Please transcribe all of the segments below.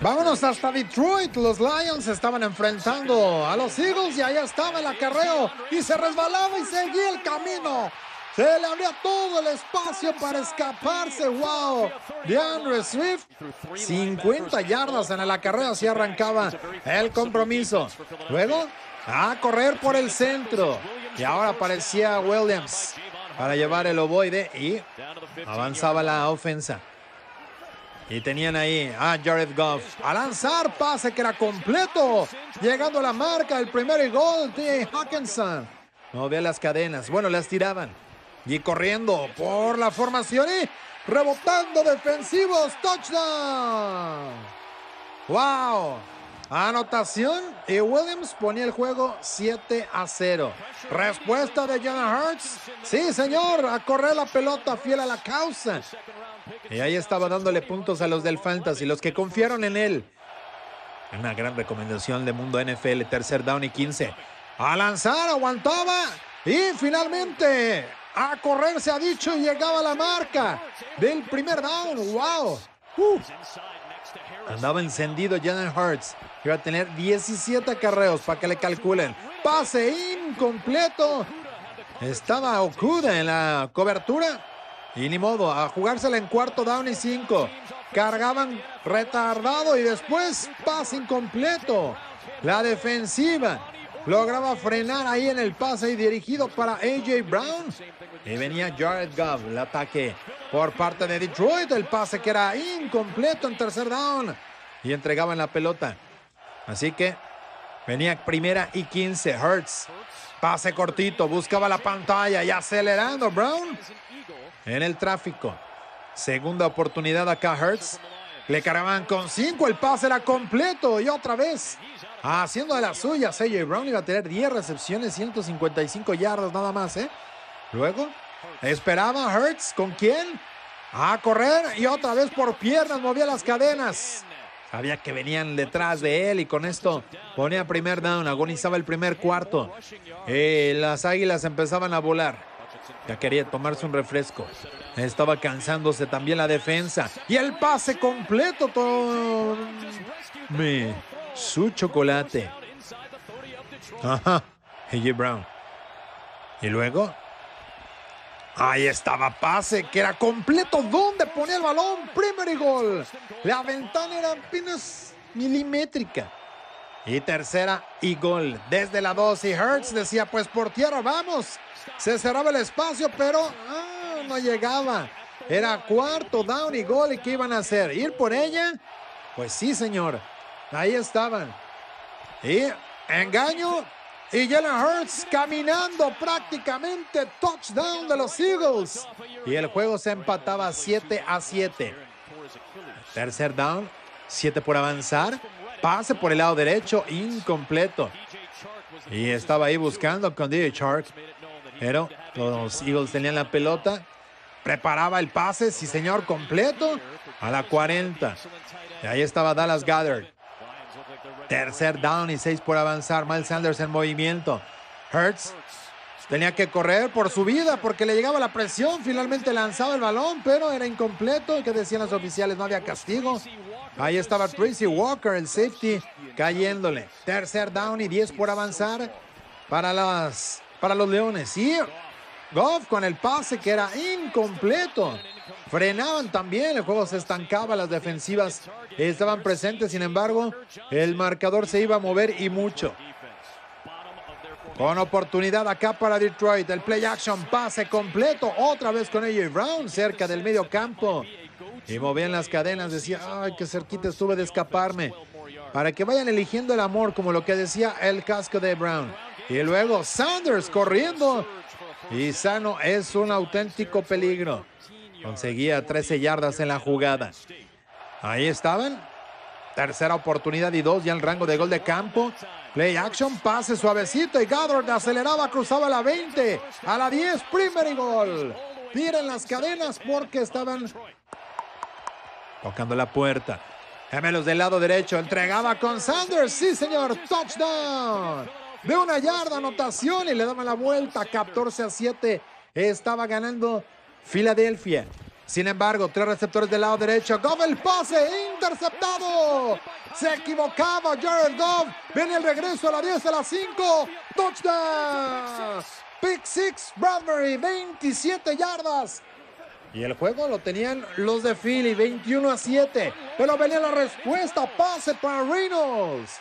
Vámonos hasta Detroit. Los Lions estaban enfrentando a los Eagles y ahí estaba el acarreo y se resbalaba y seguía el camino. Se le abría todo el espacio para escaparse. ¡Wow! DeAndre Swift, 50 yardas en el acarreo, así arrancaba el compromiso. Luego, a correr por el centro. Y ahora aparecía Williams para llevar el ovoide y avanzaba la ofensa. Y tenían ahí a Jared Goff a lanzar pase que era completo. Llegando a la marca, el primer gol de Hawkinson. No ve las cadenas. Bueno, las tiraban. Y corriendo por la formación y rebotando defensivos. Touchdown. Wow. Anotación y Williams ponía el juego 7 a 0. Respuesta de Jonah Hurts. Sí, señor, a correr la pelota fiel a la causa. Y ahí estaba dándole puntos a los del Fantasy, los que confiaron en él. Una gran recomendación de Mundo NFL, tercer down y 15. A lanzar, aguantaba y finalmente a correr se ha dicho y llegaba la marca del primer down. ¡Wow! Andaba encendido Jalen Hurts. Iba a tener 17 carreos para que le calculen. Pase incompleto. Estaba Okuda en la cobertura. Y ni modo, a jugársela en cuarto down y cinco. Cargaban retardado y después pase incompleto. La defensiva lograba frenar ahí en el pase y dirigido para AJ Brown. Y venía Jared Goff, el ataque por parte de Detroit. El pase que era incompleto en tercer down. Y entregaban la pelota. Así que venía primera y 15. Hurts. Pase cortito. Buscaba la pantalla y acelerando Brown en el tráfico. Segunda oportunidad acá Hurts. Le cargaban con cinco. El pase era completo. Y otra vez haciendo de las suyas. AJ Brown iba a tener 10 recepciones, 155 yardas nada más. ¿eh? Luego esperaba Hurts. ¿Con quién? A correr y otra vez por piernas movía las cadenas. Sabía que venían detrás de él y con esto ponía primer down, agonizaba el primer cuarto. Eh, las águilas empezaban a volar. Quería tomarse un refresco. Estaba cansándose también la defensa. Y el pase completo. Todo... Me... Su chocolate. Ajá. AJ Brown. Y luego Ahí estaba pase que era completo. ¿Dónde ponía el balón? Primer gol. La ventana era apenas milimétrica. Y tercera y gol. Desde la 2 y Hertz decía, pues por tierra vamos. Se cerraba el espacio, pero ah, no llegaba. Era cuarto down y gol. ¿Y qué iban a hacer? ¿Ir por ella? Pues sí, señor. Ahí estaban. Y engaño y Jalen Hurts caminando prácticamente touchdown de los Eagles. Y el juego se empataba 7 a 7. Tercer down, 7 por avanzar. Pase por el lado derecho, incompleto. Y estaba ahí buscando con DJ Shark. Pero los Eagles tenían la pelota. Preparaba el pase, sí señor, completo. A la 40. Y ahí estaba Dallas Goddard. Tercer down y seis por avanzar. Miles Sanders en movimiento. Hurts tenía que correr por su vida porque le llegaba la presión. Finalmente lanzaba el balón, pero era incompleto. ¿Qué decían los oficiales? No había castigo. Ahí estaba Tracy Walker, el safety, cayéndole. Tercer down y 10 por avanzar para, las, para los Leones. Y Goff con el pase que era incompleto. Frenaban también, el juego se estancaba, las defensivas estaban presentes, sin embargo, el marcador se iba a mover y mucho. Con oportunidad acá para Detroit, el play action pase completo, otra vez con AJ Brown cerca del medio campo. Y movían las cadenas, decía, ay, qué cerquita estuve de escaparme. Para que vayan eligiendo el amor, como lo que decía el casco de Brown. Y luego Sanders corriendo. Y Sano es un auténtico peligro. Conseguía 13 yardas en la jugada. Ahí estaban. Tercera oportunidad y dos ya en rango de gol de campo. Play action, pase suavecito y Goddard aceleraba, cruzaba la 20, a la 10, primer y gol. Las cadenas porque estaban tocando la puerta. Gemelos del lado derecho, entregaba con Sanders, sí señor, touchdown. De una yarda, anotación y le daban la vuelta, 14 a 7. Estaba ganando Filadelfia. Sin embargo, tres receptores del lado derecho. Goff el pase interceptado. Se equivocaba Jared Goff. Viene el regreso a la 10, a la 5. Touchdown. Pick six, Bradbury, 27 yardas. Y el juego lo tenían los de Philly, 21 a 7. Pero venía la respuesta, pase para Reynolds.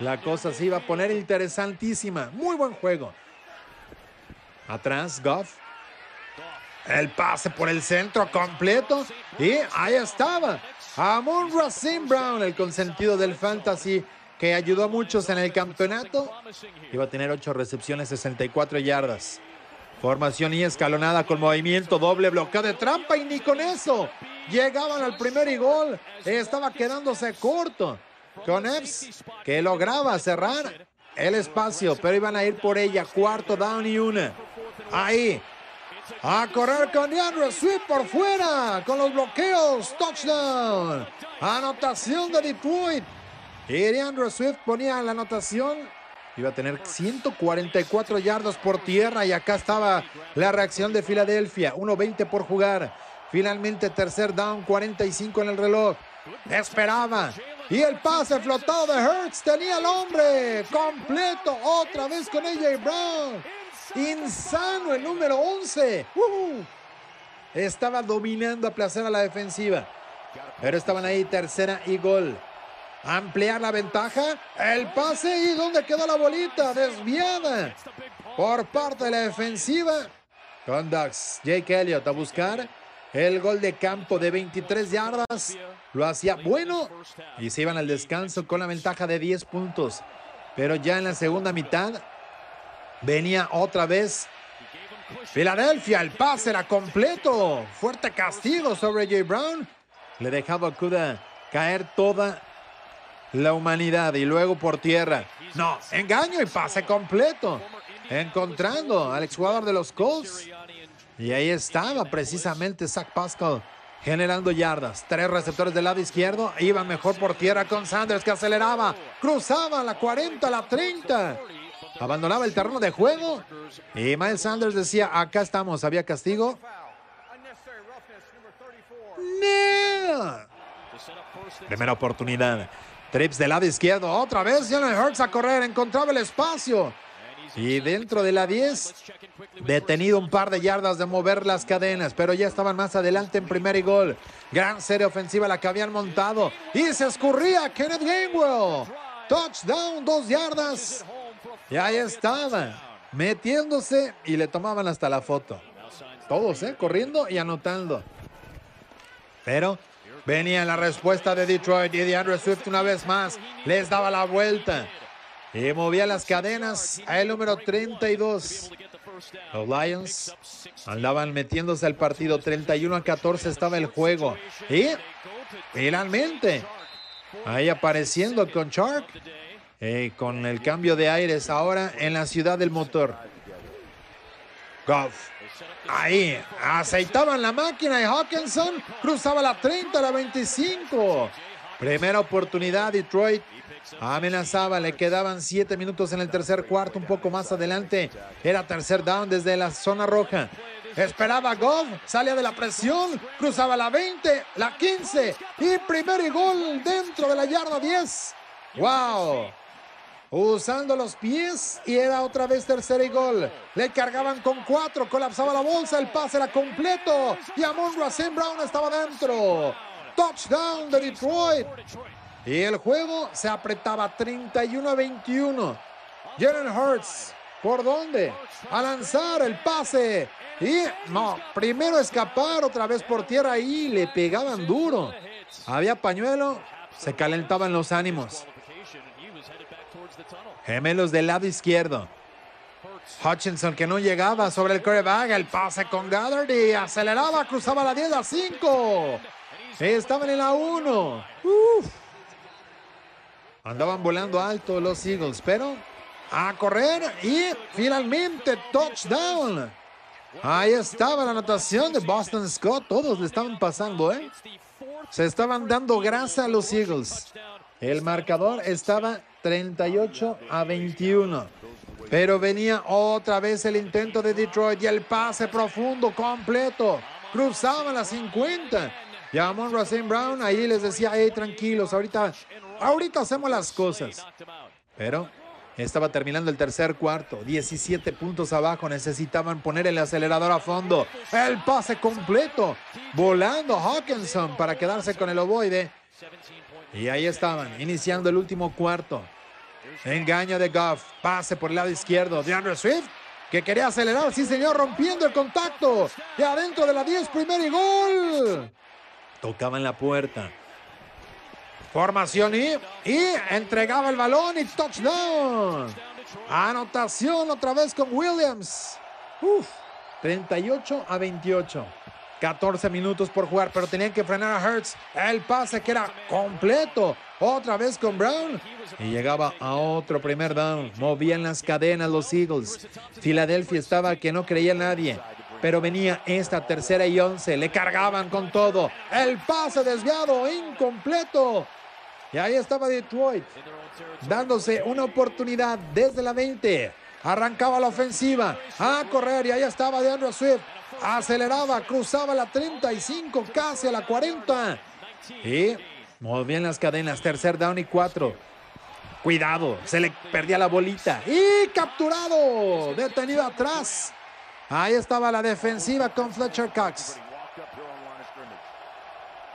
La cosa se iba a poner interesantísima. Muy buen juego. Atrás, Goff. El pase por el centro completo. Y ahí estaba. Amon Racine Brown, el consentido del fantasy, que ayudó a muchos en el campeonato. Iba a tener 8 recepciones, 64 yardas. Formación y escalonada con movimiento doble, bloqueo de trampa y ni con eso. Llegaban al primer y gol. Estaba quedándose corto. Con Epps que lograba cerrar el espacio, pero iban a ir por ella. Cuarto down y una. Ahí. A correr con DeAndre Swift por fuera. Con los bloqueos. Touchdown. Anotación de Detroit. Y DeAndre Swift ponía la anotación. Iba a tener 144 yardas por tierra y acá estaba la reacción de Filadelfia. 1.20 por jugar. Finalmente tercer down, 45 en el reloj. Esperaba. Y el pase flotado de Hertz tenía el hombre completo otra vez con AJ Brown. Insano el número 11. Estaba dominando a placer a la defensiva. Pero estaban ahí tercera y gol. Ampliar la ventaja. El pase y ¿dónde quedó la bolita? Desviada por parte de la defensiva. Con Jake Elliott a buscar el gol de campo de 23 yardas. Lo hacía bueno y se iban al descanso con la ventaja de 10 puntos. Pero ya en la segunda mitad venía otra vez Filadelfia. El pase era completo. Fuerte castigo sobre Jay Brown. Le dejaba a Kuda caer toda la humanidad y luego por tierra. No, engaño y pase completo. Encontrando al exjugador de los Colts. Y ahí estaba precisamente Zach Pascal generando yardas. Tres receptores del lado izquierdo. Iban mejor por tierra con Sanders que aceleraba. Cruzaba la 40, la 30. Abandonaba el terreno de juego. Y Miles Sanders decía, acá estamos. ¿Había castigo? Primera oportunidad. Trips del lado izquierdo. Otra vez Jalen Hurts a correr. Encontraba el espacio. Y dentro de la 10, detenido un par de yardas de mover las cadenas, pero ya estaban más adelante en primer gol. Gran serie ofensiva la que habían montado. Y se escurría Kenneth Gainwell. Touchdown, dos yardas. Y ahí estaba, metiéndose y le tomaban hasta la foto. Todos, ¿eh? Corriendo y anotando. Pero venía la respuesta de Detroit y de Andrew Swift una vez más. Les daba la vuelta. Y movía las cadenas a el número 32. Los Lions andaban metiéndose al partido. 31 a 14 estaba el juego. Y finalmente, ahí apareciendo con Shark. Eh, con el cambio de aires ahora en la ciudad del motor. Goff. Ahí, aceitaban la máquina y Hawkinson cruzaba la 30, la 25. Primera oportunidad, Detroit Amenazaba, le quedaban siete minutos en el tercer cuarto, un poco más adelante. Era tercer down desde la zona roja. Esperaba Goff, salía de la presión, cruzaba la 20, la 15 y primer y gol dentro de la yarda 10. ¡Wow! Usando los pies y era otra vez tercer y gol. Le cargaban con cuatro, colapsaba la bolsa, el pase era completo y Amon Racine Brown estaba dentro. Touchdown de Detroit. Y el juego se apretaba 31 a 21. Jalen Hurts, ¿por dónde? A lanzar el pase. Y no, primero escapar otra vez por tierra y le pegaban duro. Había pañuelo, se calentaban los ánimos. Gemelos del lado izquierdo. Hutchinson que no llegaba sobre el coreback, el pase con Goddard y aceleraba, cruzaba la 10 a 5. Estaban en la 1. Uf. Andaban volando alto los Eagles, pero a correr y finalmente touchdown. Ahí estaba la anotación de Boston Scott. Todos le estaban pasando, ¿eh? Se estaban dando grasa a los Eagles. El marcador estaba 38 a 21. Pero venía otra vez el intento de Detroit y el pase profundo completo. cruzaban las 50. Llamó Racine Brown, ahí les decía, hey, tranquilos, ahorita, ahorita hacemos las cosas. Pero estaba terminando el tercer cuarto, 17 puntos abajo, necesitaban poner el acelerador a fondo. El pase completo, volando Hawkinson para quedarse con el ovoide. Y ahí estaban, iniciando el último cuarto. Engaño de Goff, pase por el lado izquierdo de Andrew Swift, que quería acelerar, sí señor, rompiendo el contacto. Y adentro de la 10, primer gol. Tocaba en la puerta. Formación y, y entregaba el balón y touchdown. Anotación otra vez con Williams. Uf, 38 a 28. 14 minutos por jugar, pero tenían que frenar a Hertz. El pase que era completo. Otra vez con Brown. Y llegaba a otro primer down. Movían las cadenas los Eagles. Filadelfia estaba que no creía nadie. Pero venía esta tercera y once. Le cargaban con todo. El pase desviado, incompleto. Y ahí estaba Detroit. Dándose una oportunidad desde la 20. Arrancaba la ofensiva. A correr. Y ahí estaba DeAndre Swift. Aceleraba, cruzaba la 35, casi a la 40. Y movían las cadenas. Tercer down y cuatro. Cuidado, se le perdía la bolita. Y capturado. Detenido atrás. Ahí estaba la defensiva con Fletcher Cox.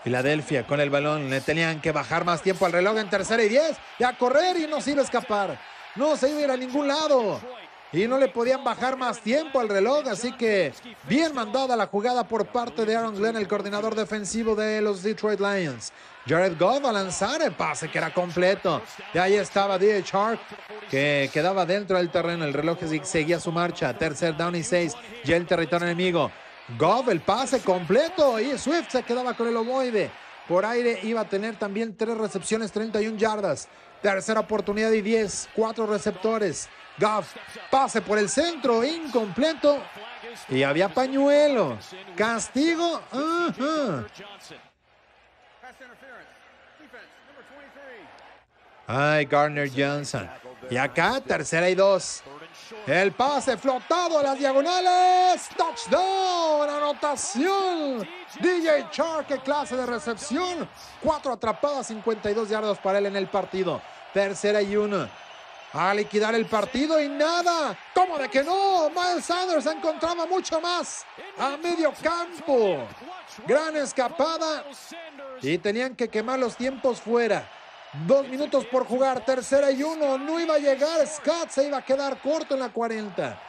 Filadelfia con el balón. Le tenían que bajar más tiempo al reloj en tercera y diez. Y a correr y no se iba a escapar. No se iba a ir a ningún lado. Y no le podían bajar más tiempo al reloj. Así que bien mandada la jugada por parte de Aaron Glenn, el coordinador defensivo de los Detroit Lions. Jared Goff a lanzar el pase que era completo. Y ahí estaba D.H. Hart que quedaba dentro del terreno. El reloj seguía su marcha. Tercer down y seis. Ya el territorio enemigo. Goff el pase completo y Swift se quedaba con el ovoide. Por aire iba a tener también tres recepciones, 31 yardas. Tercera oportunidad y 10, cuatro receptores. Goff pase por el centro, incompleto. Y había pañuelo. Castigo. Ay, Garner Johnson. Y acá, tercera y dos. El pase flotado a las diagonales. Touchdown. Anotación. DJ Chark, qué clase de recepción. Cuatro atrapadas, 52 yardas para él en el partido. Tercera y uno. A liquidar el partido y nada. ¿Cómo de que no? Miles Sanders encontraba mucho más a medio campo. Gran escapada. Y tenían que quemar los tiempos fuera. Dos minutos por jugar, tercera y uno. No iba a llegar. Scott se iba a quedar corto en la 40.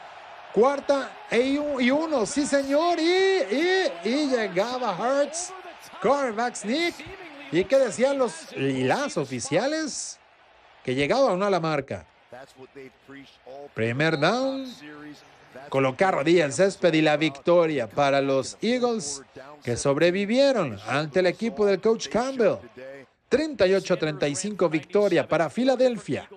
Cuarta e y uno, sí señor. Y, y, llegaba Hertz. Quarterback sneak. ¿Y qué decían los las oficiales? Que llegaba o no a la marca. Primer down. Colocar rodilla en césped y la victoria para los Eagles que sobrevivieron ante el equipo del coach Campbell. 38-35 victoria para Filadelfia.